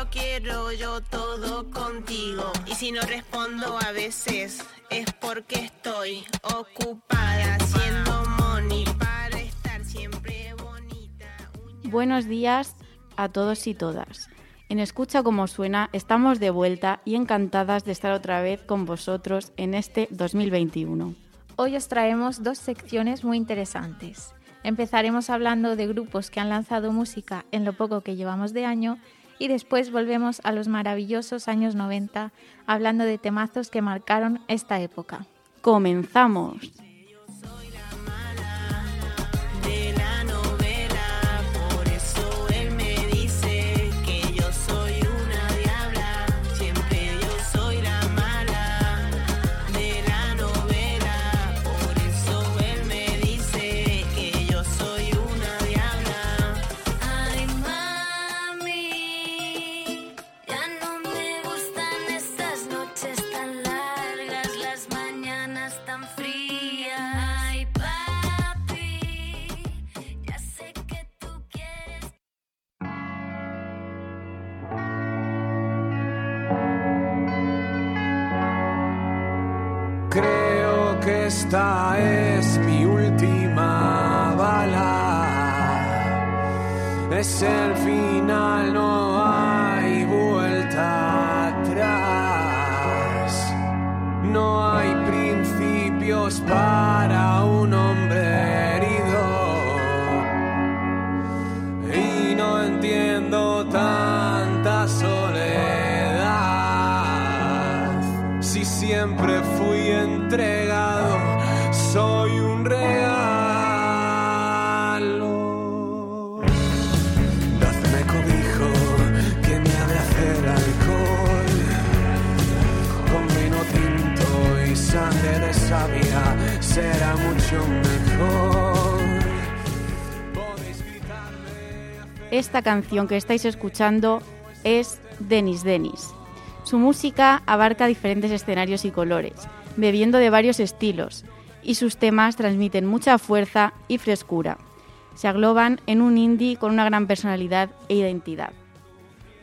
Lo quiero yo todo contigo. Y si no respondo a veces es porque estoy ocupada haciendo money para estar siempre bonita. Buenos días a todos y todas. En Escucha como suena, estamos de vuelta y encantadas de estar otra vez con vosotros en este 2021. Hoy os traemos dos secciones muy interesantes. Empezaremos hablando de grupos que han lanzado música en lo poco que llevamos de año y después volvemos a los maravillosos años 90 hablando de temazos que marcaron esta época. ¡Comenzamos! Esta es mi última bala. Es el final, no hay vuelta atrás. No Esta canción que estáis escuchando es Denis Denis. Su música abarca diferentes escenarios y colores, bebiendo de varios estilos, y sus temas transmiten mucha fuerza y frescura. Se agloban en un indie con una gran personalidad e identidad.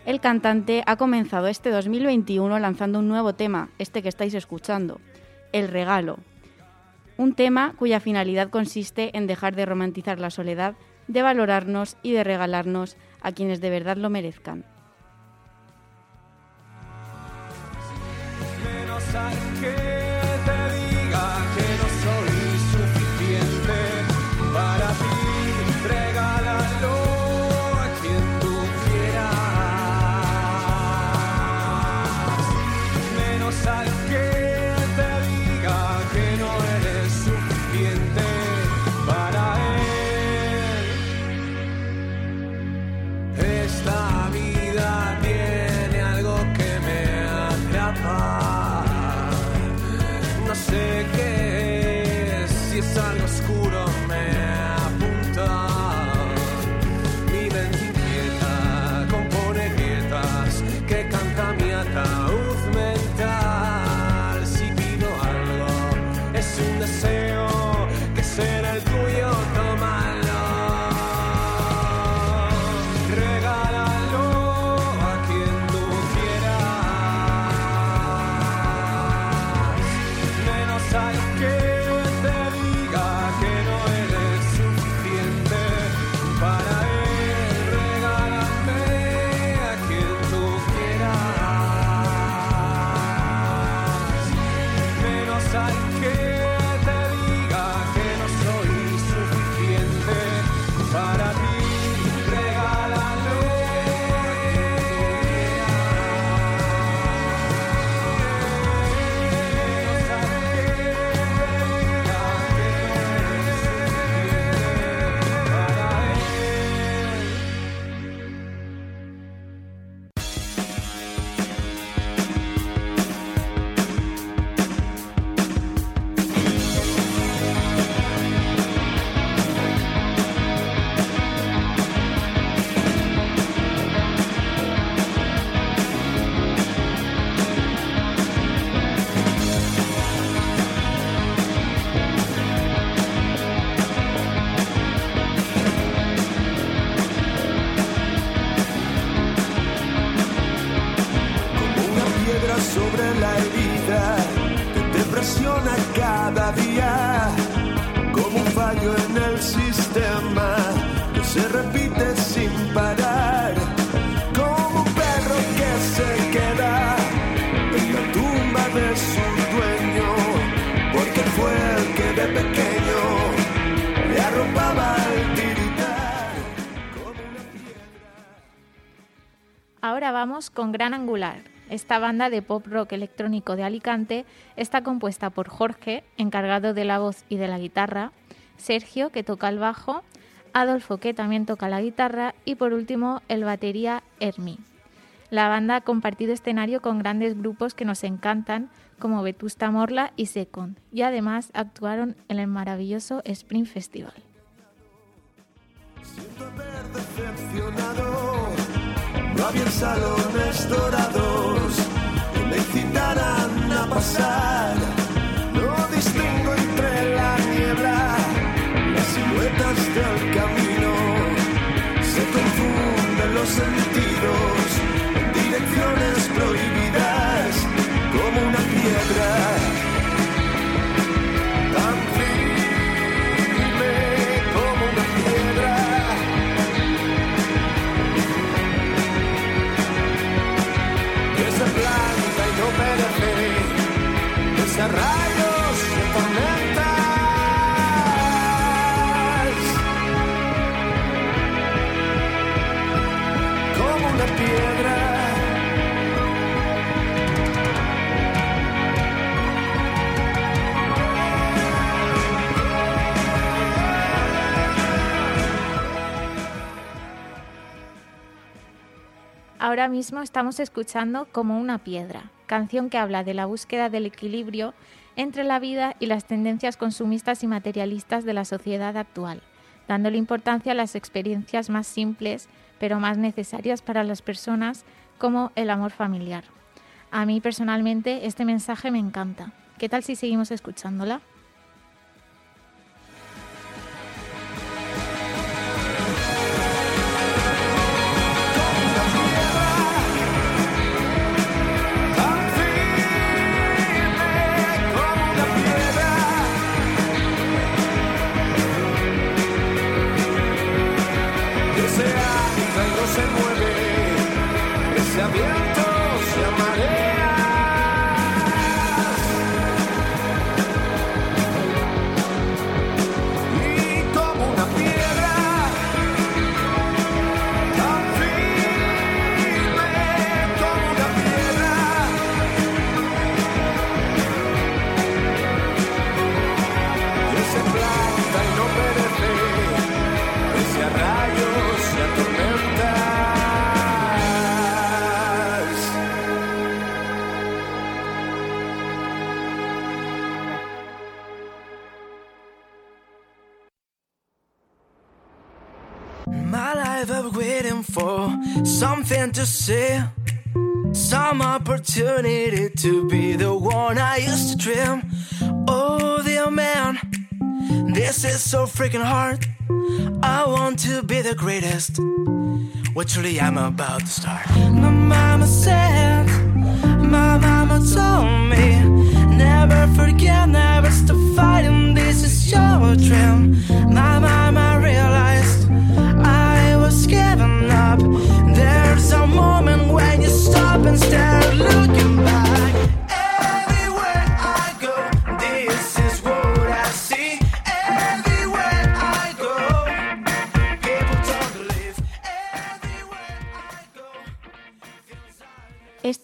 El cantante ha comenzado este 2021 lanzando un nuevo tema, este que estáis escuchando, El Regalo. Un tema cuya finalidad consiste en dejar de romantizar la soledad, de valorarnos y de regalarnos a quienes de verdad lo merezcan. Presiona cada día como un fallo en el sistema que se repite sin parar. Como un perro que se queda en la tumba de su dueño, porque fue el que de pequeño le arropaba el tiritar. Como una Ahora vamos con Gran Angular. Esta banda de pop rock electrónico de Alicante está compuesta por Jorge, encargado de la voz y de la guitarra, Sergio, que toca el bajo, Adolfo, que también toca la guitarra, y por último el batería Hermi. La banda ha compartido escenario con grandes grupos que nos encantan, como Vetusta Morla y Second, y además actuaron en el maravilloso Spring Festival. No había salones dorados que me incitaran a pasar. Ahora mismo estamos escuchando Como una piedra, canción que habla de la búsqueda del equilibrio entre la vida y las tendencias consumistas y materialistas de la sociedad actual, dándole importancia a las experiencias más simples pero más necesarias para las personas como el amor familiar. A mí personalmente este mensaje me encanta. ¿Qué tal si seguimos escuchándola? To see. some opportunity to be the one I used to dream. Oh, dear man, this is so freaking hard. I want to be the greatest. What truly I'm about to start. My mama said, my mama told me,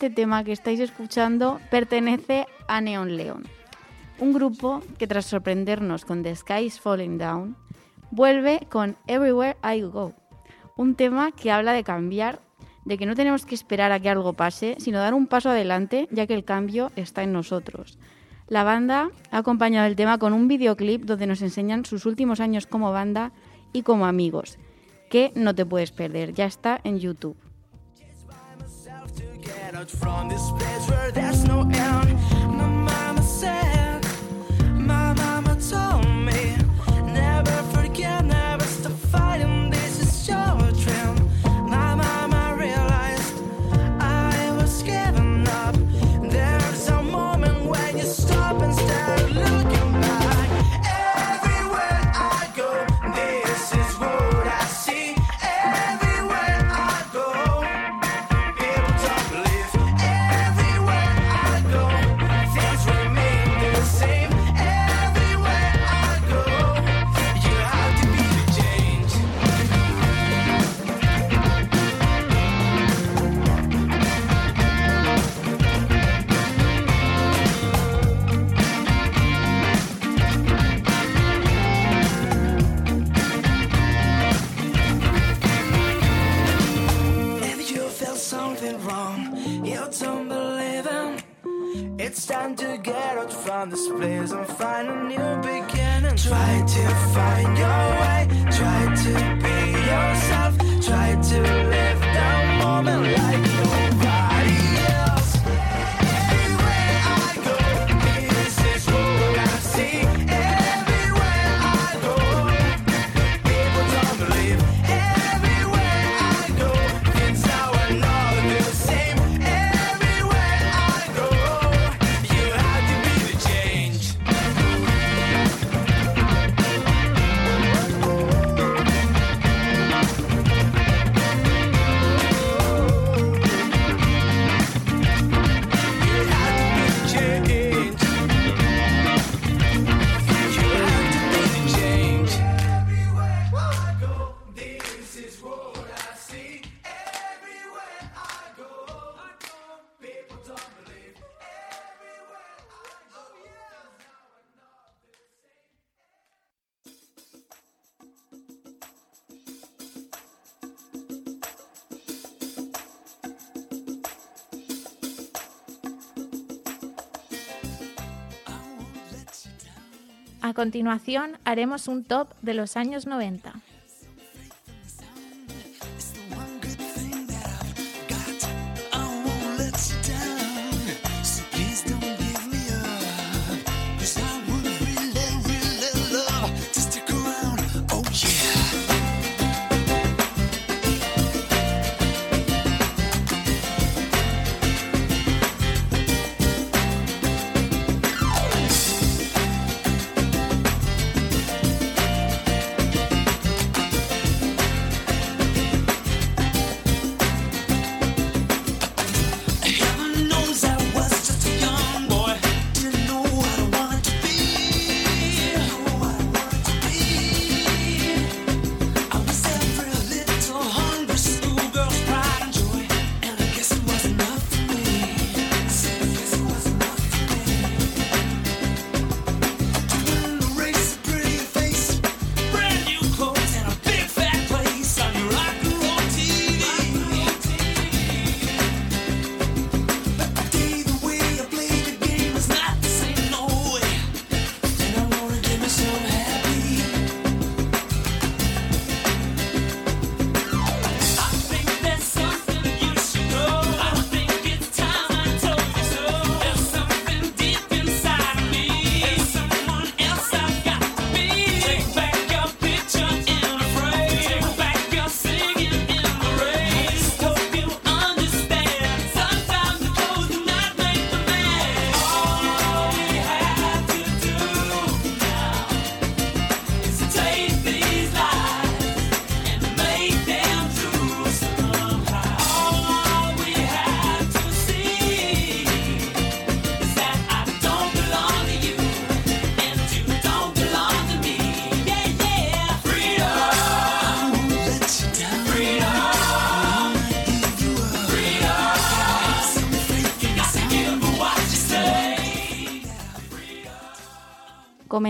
Este tema que estáis escuchando pertenece a Neon Leon, un grupo que tras sorprendernos con The Sky is Falling Down, vuelve con Everywhere I Go, un tema que habla de cambiar, de que no tenemos que esperar a que algo pase, sino dar un paso adelante, ya que el cambio está en nosotros. La banda ha acompañado el tema con un videoclip donde nos enseñan sus últimos años como banda y como amigos, que no te puedes perder, ya está en YouTube. Out from this place where there's no end. nothing wrong. You don't believe him. It's time to get out from this place and find a new beginning. Try to find your way. Try to be yourself. Try to live the moment like you. A continuación haremos un top de los años 90.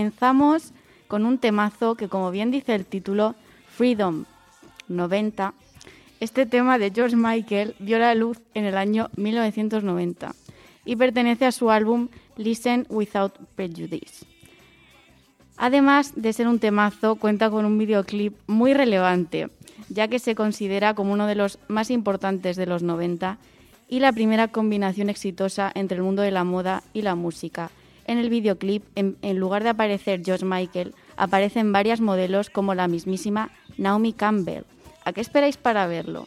comenzamos con un temazo que, como bien dice el título, Freedom 90. Este tema de George Michael vio la luz en el año 1990 y pertenece a su álbum Listen Without Prejudice. Además de ser un temazo, cuenta con un videoclip muy relevante, ya que se considera como uno de los más importantes de los 90 y la primera combinación exitosa entre el mundo de la moda y la música, en el videoclip, en, lugar de aparecer George Michael, aparecen varias modelos como la mismísima Naomi Campbell. ¿A qué esperáis para verlo?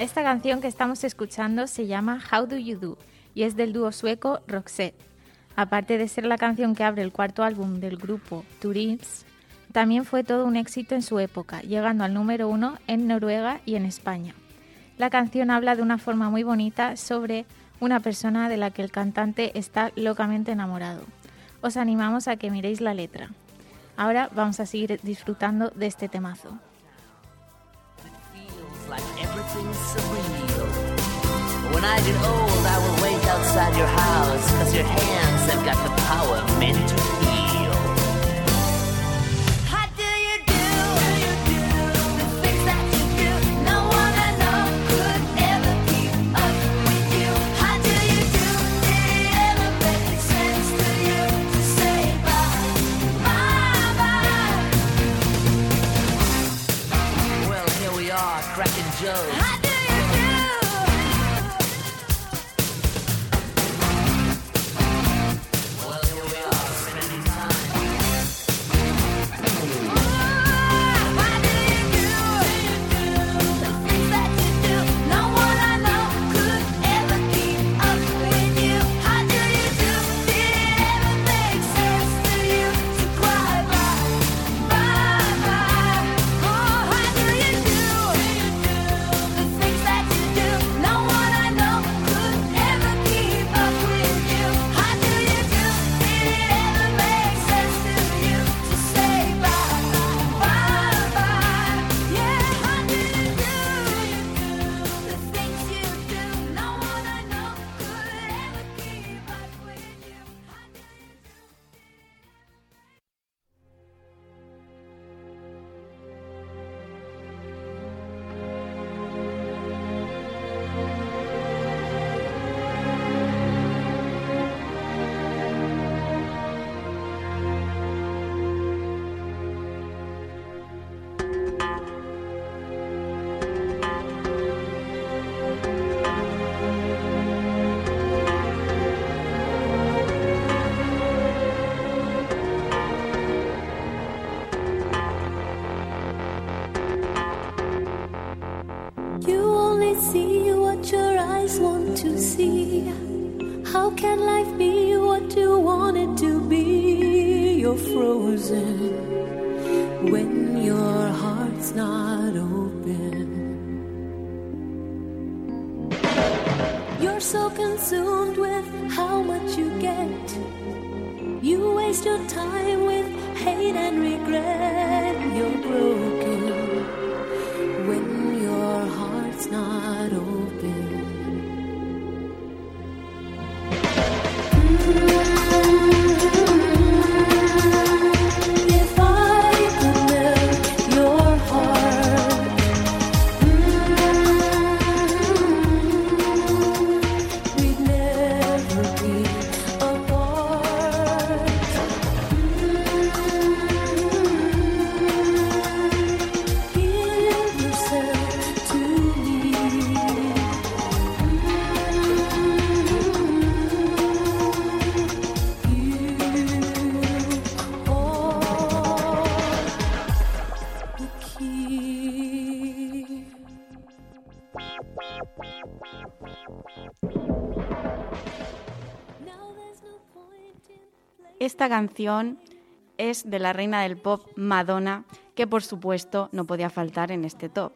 Esta canción que estamos escuchando se llama How Do You Do y es del dúo sueco Roxette. Aparte de ser la canción que abre el cuarto álbum del grupo Turims, también fue todo un éxito en su época, llegando al número uno en Noruega y en España. La canción habla de una forma muy bonita sobre una persona de la que el cantante está locamente enamorado. Os animamos a que miréis la letra. Ahora vamos a seguir disfrutando de este temazo. When I get old, I will wait outside your house, cause your hands have got the power meant to heal. How do you do? The things that you do, no one I know could ever keep up with you. How do you do? Did it ever make sense to you to say bye, bye, bye? Well, here we are, cracking jokes. 愿宿 canción es de la reina del pop Madonna, que por supuesto no podía faltar en este top.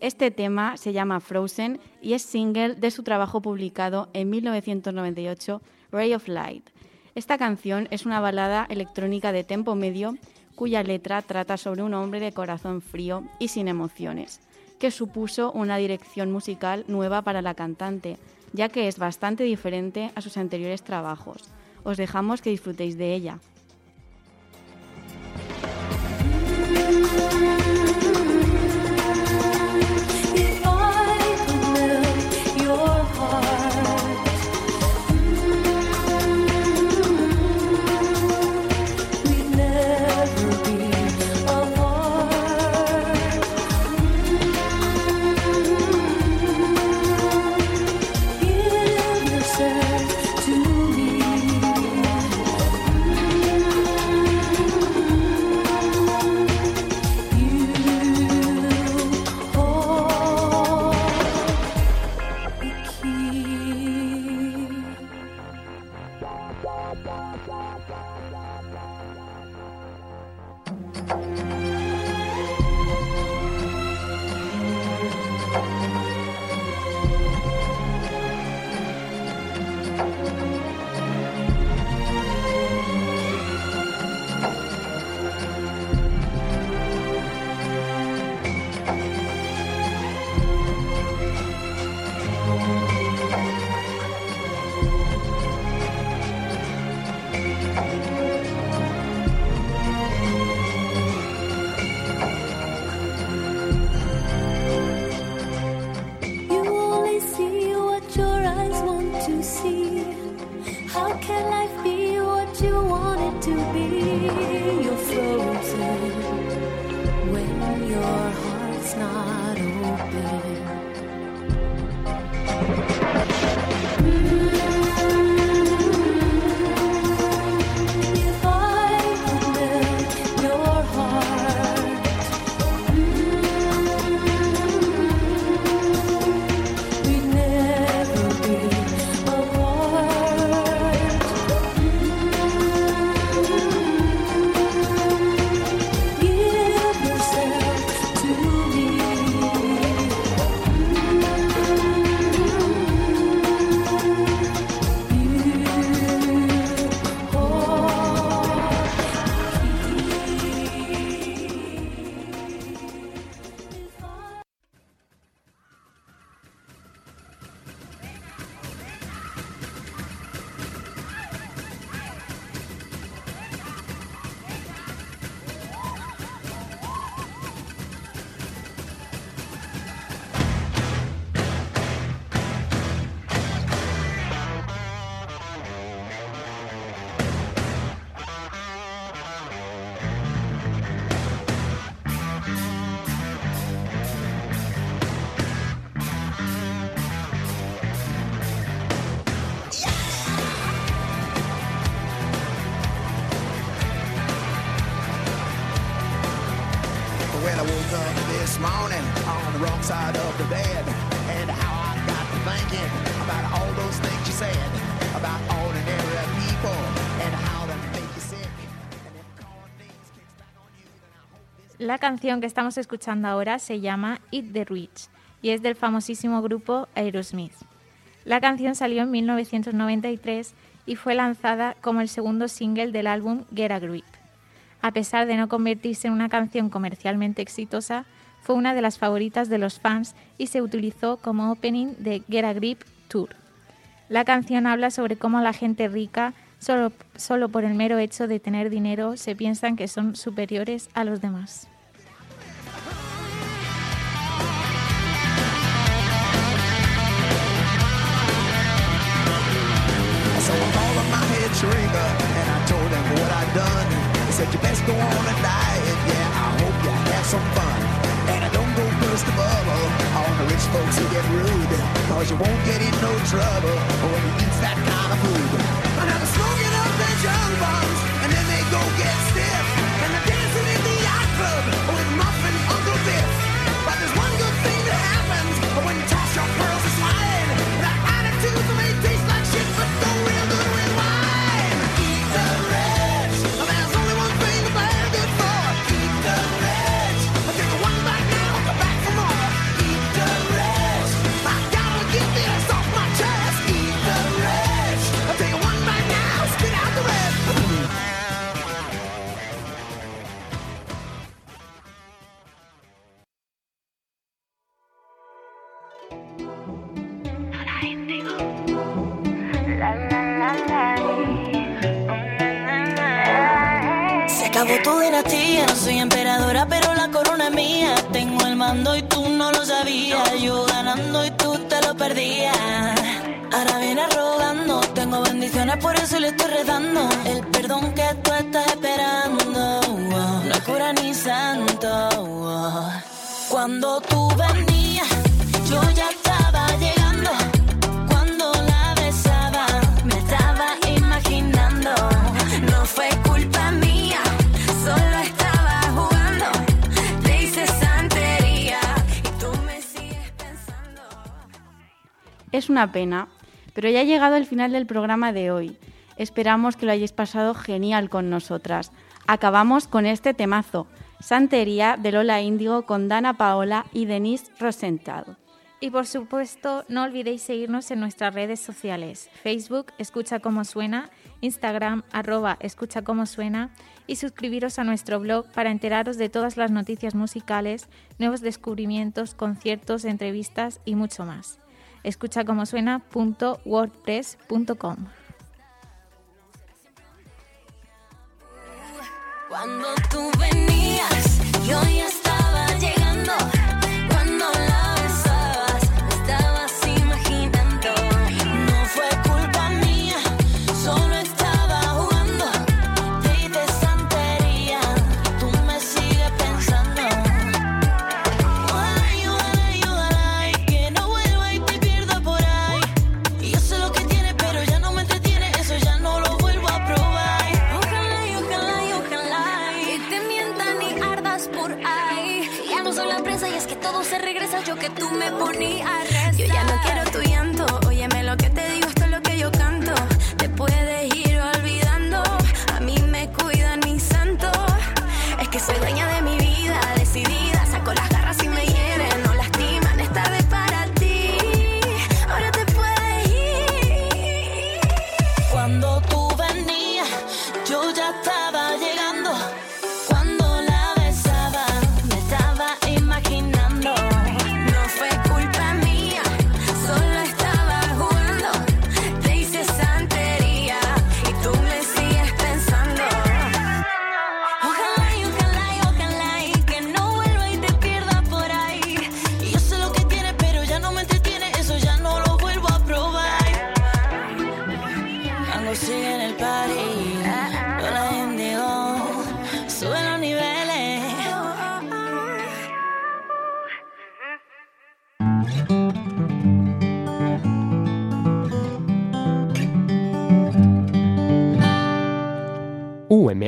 Este tema se llama Frozen y es single de su trabajo publicado en 1998, Ray of Light. Esta canción es una balada electrónica de tempo medio cuya letra trata sobre un hombre de corazón frío y sin emociones, que supuso una dirección musical nueva para la cantante, ya que es bastante diferente a sus anteriores trabajos. Os dejamos que disfrutéis de ella. La canción que estamos escuchando ahora se llama Eat the Rich y es del famosísimo grupo Aerosmith. La canción salió en 1993 y fue lanzada como el segundo single del álbum Get a Grip. A pesar de no convertirse en una canción comercialmente exitosa, fue una de las favoritas de los fans y se utilizó como opening de Get a Grip Tour. La canción habla sobre cómo la gente rica, solo, solo por el mero hecho de tener dinero, se piensan que son superiores a los demás. Said, You best go on a diet, yeah, I hope you have some fun. And I don't go burst the bubble on the rich folks who get rude. Cause you won't get in no trouble when you eat that kind of food. And I'm smoking up their junk Que tú estás esperando, no cura ni santo. Cuando tú venías, yo ya estaba llegando. Cuando la besaba, me estaba imaginando. No fue culpa mía, solo estaba jugando. Te hice santería y tú me sigues pensando. Es una pena, pero ya ha llegado el final del programa de hoy. Esperamos que lo hayáis pasado genial con nosotras. Acabamos con este temazo, Santería de Lola Índigo con Dana Paola y Denise Rosenthal. Y por supuesto, no olvidéis seguirnos en nuestras redes sociales, Facebook, Escucha Cómo Suena, Instagram, arroba Escucha Suena, y suscribiros a nuestro blog para enteraros de todas las noticias musicales, nuevos descubrimientos, conciertos, entrevistas y mucho más. escuchacomosuena.wordpress.com Cuando tú venías, yo ya estaba llegando.